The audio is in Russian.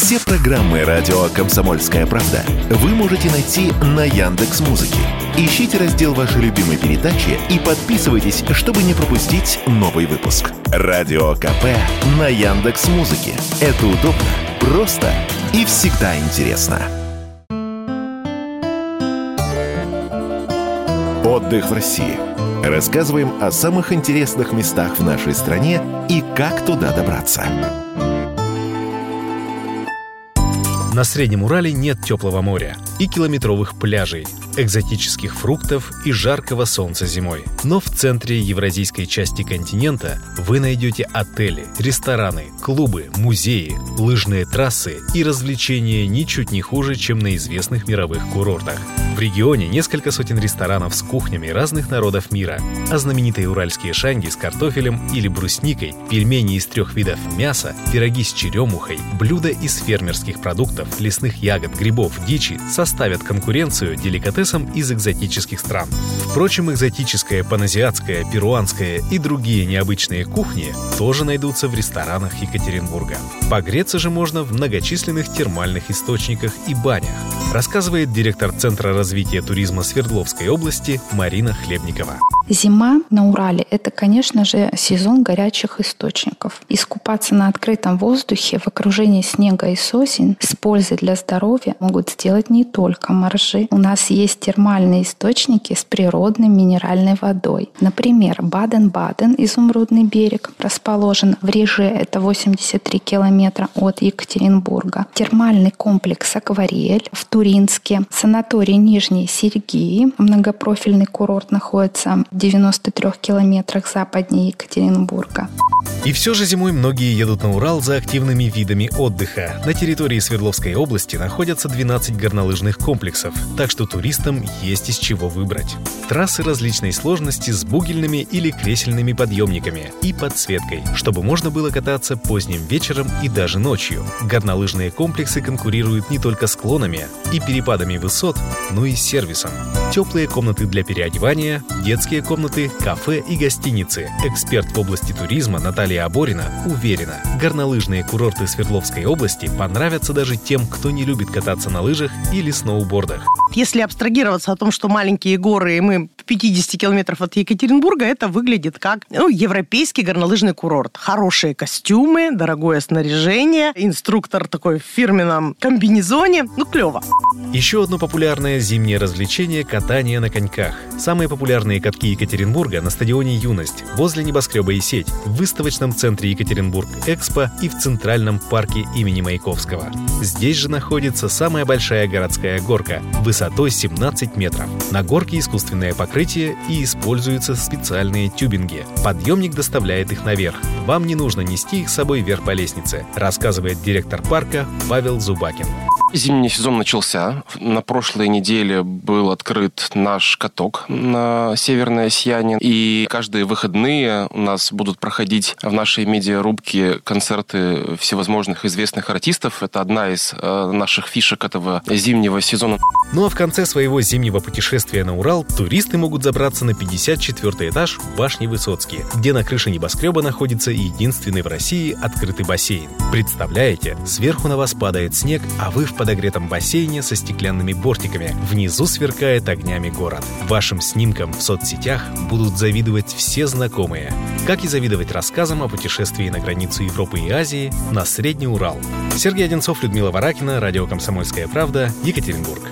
Все программы радио Комсомольская правда вы можете найти на Яндекс Музыке. Ищите раздел вашей любимой передачи и подписывайтесь, чтобы не пропустить новый выпуск. Радио КП на Яндекс Музыке. Это удобно, просто и всегда интересно. Отдых в России. Рассказываем о самых интересных местах в нашей стране и как туда добраться. На Среднем Урале нет теплого моря и километровых пляжей, экзотических фруктов и жаркого солнца зимой. Но в центре евразийской части континента вы найдете отели, рестораны, клубы, музеи, лыжные трассы и развлечения ничуть не хуже, чем на известных мировых курортах. В регионе несколько сотен ресторанов с кухнями разных народов мира, а знаменитые уральские шанги с картофелем или брусникой, пельмени из трех видов мяса, пироги с черемухой, блюда из фермерских продуктов, лесных ягод, грибов, дичи составят конкуренцию деликатесам из экзотических стран. Впрочем, экзотическая, паназиатская, перуанская и другие необычные кухни тоже найдутся в ресторанах Екатеринбурга. Погреться же можно в многочисленных термальных источниках и банях, рассказывает директор Центра развития туризма Свердловской области Марина Хлебникова. Зима на Урале – это, конечно же, сезон горячих источников. Искупаться на открытом воздухе в окружении снега и сосен с пользой для здоровья могут сделать не только моржи. У нас есть термальные источники с природной минеральной водой. Например, Баден-Баден, изумрудный берег, расположен в Реже, это 83 километра от Екатеринбурга. Термальный комплекс Акварель в Туринске, санаторий Нижние Сергии, многопрофильный курорт находится 93 километрах западнее Екатеринбурга. И все же зимой многие едут на Урал за активными видами отдыха. На территории Свердловской области находятся 12 горнолыжных комплексов, так что туристам есть из чего выбрать. Трассы различной сложности с бугельными или кресельными подъемниками и подсветкой, чтобы можно было кататься поздним вечером и даже ночью. Горнолыжные комплексы конкурируют не только склонами и перепадами высот, но и сервисом. Теплые комнаты для переодевания, детские комнаты, кафе и гостиницы. Эксперт в области туризма Наталья Аборина уверена, горнолыжные курорты Свердловской области понравятся даже тем, кто не любит кататься на лыжах или сноубордах. Если абстрагироваться о том, что маленькие горы, и мы 50 километров от Екатеринбурга, это выглядит как ну, европейский горнолыжный курорт. Хорошие костюмы, дорогое снаряжение, инструктор такой в фирменном комбинезоне. Ну, клево. Еще одно популярное зимнее развлечение – катание на коньках. Самые популярные катки Екатеринбурга на стадионе «Юность», возле небоскреба и сеть, в выставочном центре Екатеринбург-Экспо и в Центральном парке имени Маяковского. Здесь же находится самая большая городская горка высотой 17 метров. На горке искусственное покрытие и используются специальные тюбинги. Подъемник доставляет их наверх. Вам не нужно нести их с собой вверх по лестнице, рассказывает директор парка Павел Зубакин. Зимний сезон начался. На прошлой неделе был открыт наш каток на Северное Сияние. И каждые выходные у нас будут проходить в нашей медиарубке концерты всевозможных известных артистов. Это одна из э, наших фишек этого зимнего сезона. Ну а в конце своего зимнего путешествия на Урал туристы могут забраться на 54 этаж башни Высоцкий, где на крыше небоскреба находится единственный в России открытый бассейн. Представляете, сверху на вас падает снег, а вы в подогретом бассейне со стеклянными бортиками. Внизу сверкает огнями город. Вашим снимкам в соцсетях будут завидовать все знакомые. Как и завидовать рассказам о путешествии на границу Европы и Азии на Средний Урал. Сергей Одинцов, Людмила Варакина, Радио «Комсомольская правда», Екатеринбург.